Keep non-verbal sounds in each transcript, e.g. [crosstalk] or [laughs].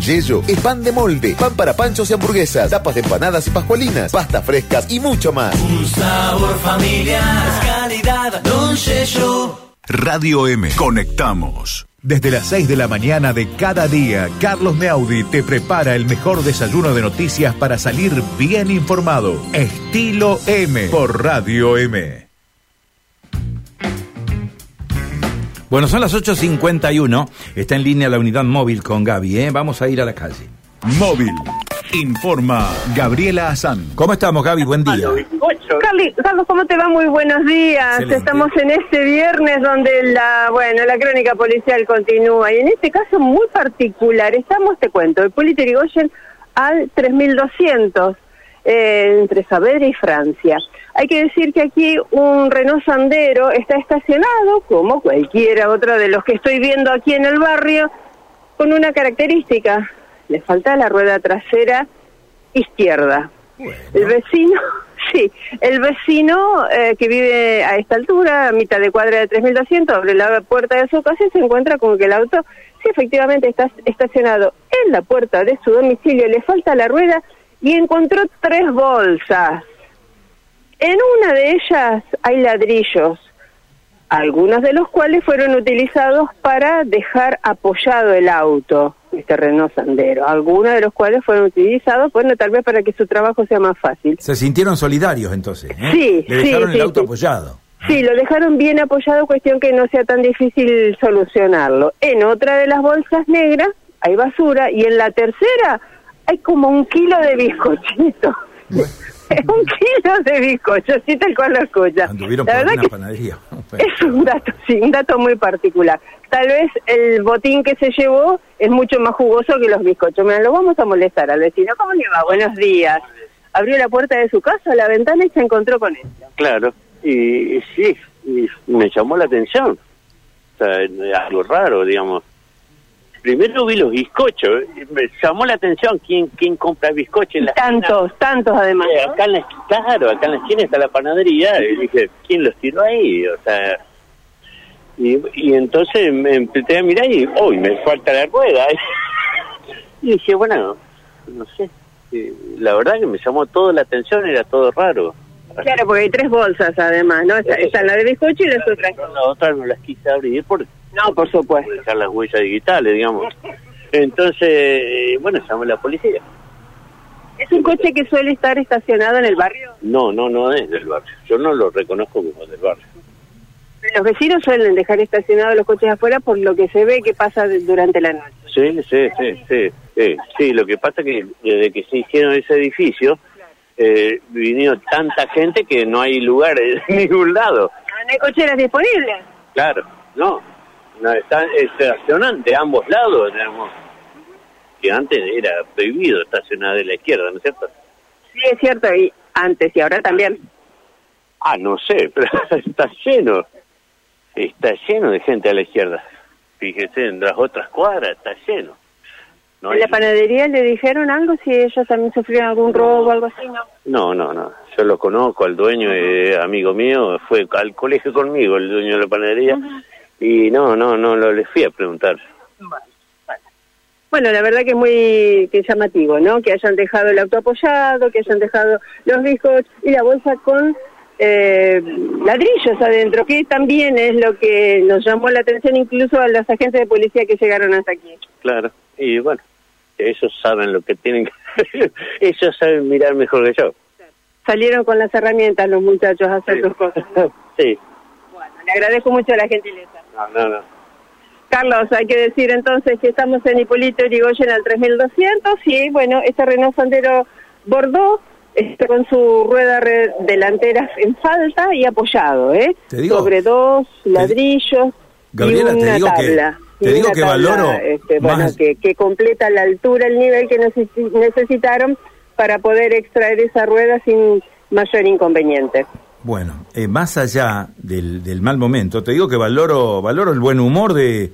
Yello es pan de molde, pan para panchos y hamburguesas, tapas de empanadas y pascualinas, pastas frescas y mucho más. Un sabor familiar, calidad, Don Yello. Radio M. Conectamos. Desde las 6 de la mañana de cada día, Carlos Meaudi te prepara el mejor desayuno de noticias para salir bien informado. Estilo M por Radio M. Bueno, son las 8.51. Está en línea la unidad móvil con Gaby, ¿eh? Vamos a ir a la calle. Móvil. Informa Gabriela Azán. ¿Cómo estamos, Gaby? Buen día. Carly, Carlos, ¿cómo te va? Muy buenos días. Excelente. Estamos en este viernes donde la, bueno, la crónica policial continúa y en este caso muy particular. Estamos, te cuento, de Polito Yrigoyen al 3200 eh, entre Saavedra y Francia. Hay que decir que aquí un Renault Sandero está estacionado, como cualquiera otro de los que estoy viendo aquí en el barrio, con una característica. Le falta la rueda trasera izquierda. El vecino, [laughs] sí, el vecino eh, que vive a esta altura, a mitad de cuadra de 3200, abre la puerta de su casa y se encuentra con que el auto, sí, efectivamente está estacionado en la puerta de su domicilio, le falta la rueda y encontró tres bolsas. En una de ellas hay ladrillos, algunos de los cuales fueron utilizados para dejar apoyado el auto, este Renault Sandero. Algunos de los cuales fueron utilizados, bueno, tal vez para que su trabajo sea más fácil. Se sintieron solidarios entonces. ¿eh? Sí, Le sí, dejaron el sí, auto sí. apoyado. Sí, lo dejaron bien apoyado, cuestión que no sea tan difícil solucionarlo. En otra de las bolsas negras hay basura y en la tercera hay como un kilo de bizcochito. [laughs] un kilo de bizcocho, sí, tal cual lo escucha. Anduvieron La por verdad que panadería. [laughs] es un dato, sí, un dato muy particular. Tal vez el botín que se llevó es mucho más jugoso que los bizcochos. Mira, lo vamos a molestar al vecino. ¿Cómo le va? Buenos días. Abrió la puerta de su casa, la ventana y se encontró con esto. Claro, y, y sí, y me llamó la atención. O sea, algo raro, digamos. Primero vi los bizcochos, me llamó la atención quién quién compra bizcochos en la Tantos, tantos además. Eh, acá en la esquina, claro, acá en la esquina está la panadería, y dije, ¿quién los tiró ahí? O sea, y, y entonces me empecé a mirar y, uy, me falta la rueda. [laughs] Y dije, bueno, no sé, eh, la verdad que me llamó toda la atención, era todo raro. Claro, porque hay tres bolsas además, ¿no? Está, está la de bizcocho y las otras. Yo la otra no las quise abrir por No, por supuesto. dejar las huellas digitales, digamos. Entonces, eh, bueno, llamé a la policía. ¿Es un coche que suele estar estacionado en el barrio? No, no, no es del barrio. Yo no lo reconozco como del barrio. Los vecinos suelen dejar estacionados los coches afuera por lo que se ve que pasa durante la noche. Sí, sí, sí, sí, sí. Sí, lo que pasa es que desde que se hicieron ese edificio, eh, vinieron tanta gente que no hay lugar en [laughs] ningún lado. ¿No hay cocheras disponibles? Claro, no. No están estacionan de ambos lados, digamos. Que antes era prohibido estacionar de la izquierda, ¿no es cierto? Sí, es cierto, y antes y ahora también. Ah, no sé, [laughs] pero está lleno. Está lleno de gente a la izquierda. Fíjese, en las otras cuadras está lleno. No, ¿En la panadería le dijeron algo si ellos también sufrieron algún robo o algo así? No. no, no, no. Yo lo conozco, al dueño, eh, amigo mío, fue al colegio conmigo, el dueño de la panadería, y no, no, no, lo les fui a preguntar. Bueno, la verdad que es muy que llamativo, ¿no? Que hayan dejado el auto apoyado, que hayan dejado los bizcochos y la bolsa con eh, ladrillos adentro, que también es lo que nos llamó la atención incluso a los agentes de policía que llegaron hasta aquí. Claro, y bueno, ellos saben lo que tienen que... [laughs] ellos saben mirar mejor que yo. Salieron con las herramientas los muchachos a hacer Sí. sus cosas. [laughs] Sí, le agradezco mucho la gentileza. no, no, no. Carlos, hay que decir entonces que estamos en Hipólito Yrigoyen al 3200 y bueno, este Renault Sandero Bordeaux está con su rueda re- delantera en falta y apoyado, ¿eh? Te digo- Sobre dos ladrillos Gabriela, y te una que- tabla. te digo que tabla, valoro este, bueno, que, que completa la altura, el nivel que necesi- necesitaron para poder extraer esa rueda sin mayor inconveniente. Bueno, eh, más allá del, del mal momento, te digo que valoro, valoro el buen humor de,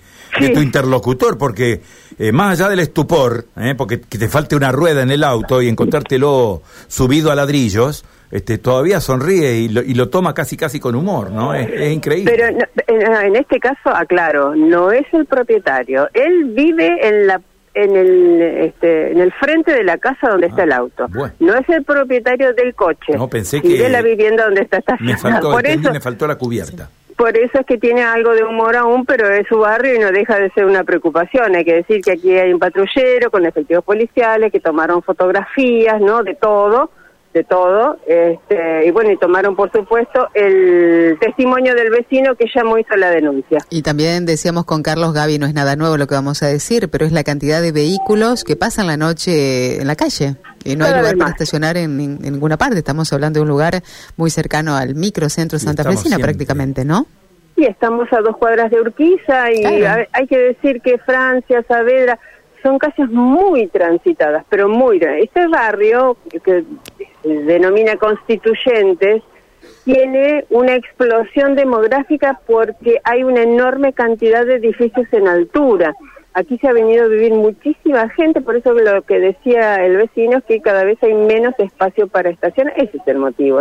tu interlocutor, porque eh, más allá del estupor, eh, porque que te falte una rueda en el auto y encontrártelo subido a ladrillos, este, todavía sonríe y lo, y lo toma casi casi con humor, ¿no? Es, es increíble. Pero no, en, en este caso, aclaro, no es el propietario. Él vive en la en el este, en el frente de la casa donde está el auto. bueno. No es el propietario del coche. No, pensé que- de la vivienda donde está Me estacionado. faltó, Por entendí, eso, me faltó la cubierta. por eso es que tiene algo de humor aún, pero es su barrio y no deja de ser una preocupación. Hay que decir que aquí hay un patrullero con efectivos policiales que tomaron fotografías, ¿no? De todo, de todo. Este, y bueno, y tomaron, por supuesto, el testimonio del vecino que ya hizo la denuncia. Y también decíamos con Carlos Gaby, no es nada nuevo lo que vamos a decir, pero es la cantidad de vehículos que pasan la noche en la calle. Y no hay lugar para estacionar en, en- en ninguna parte. Estamos hablando de un lugar muy cercano al microcentro Santa Fresina prácticamente, ¿no? Y estamos a dos cuadras de Urquiza y Claro. hay que decir que Francia, Saavedra, son calles muy transitadas, pero muy... Este barrio, que se denomina Constituyentes, tiene una explosión demográfica porque hay una enorme cantidad de edificios en altura. Aquí se ha venido a vivir muchísima gente, por eso lo que decía el vecino es que cada vez hay menos espacio para estacionar. Ese es el motivo.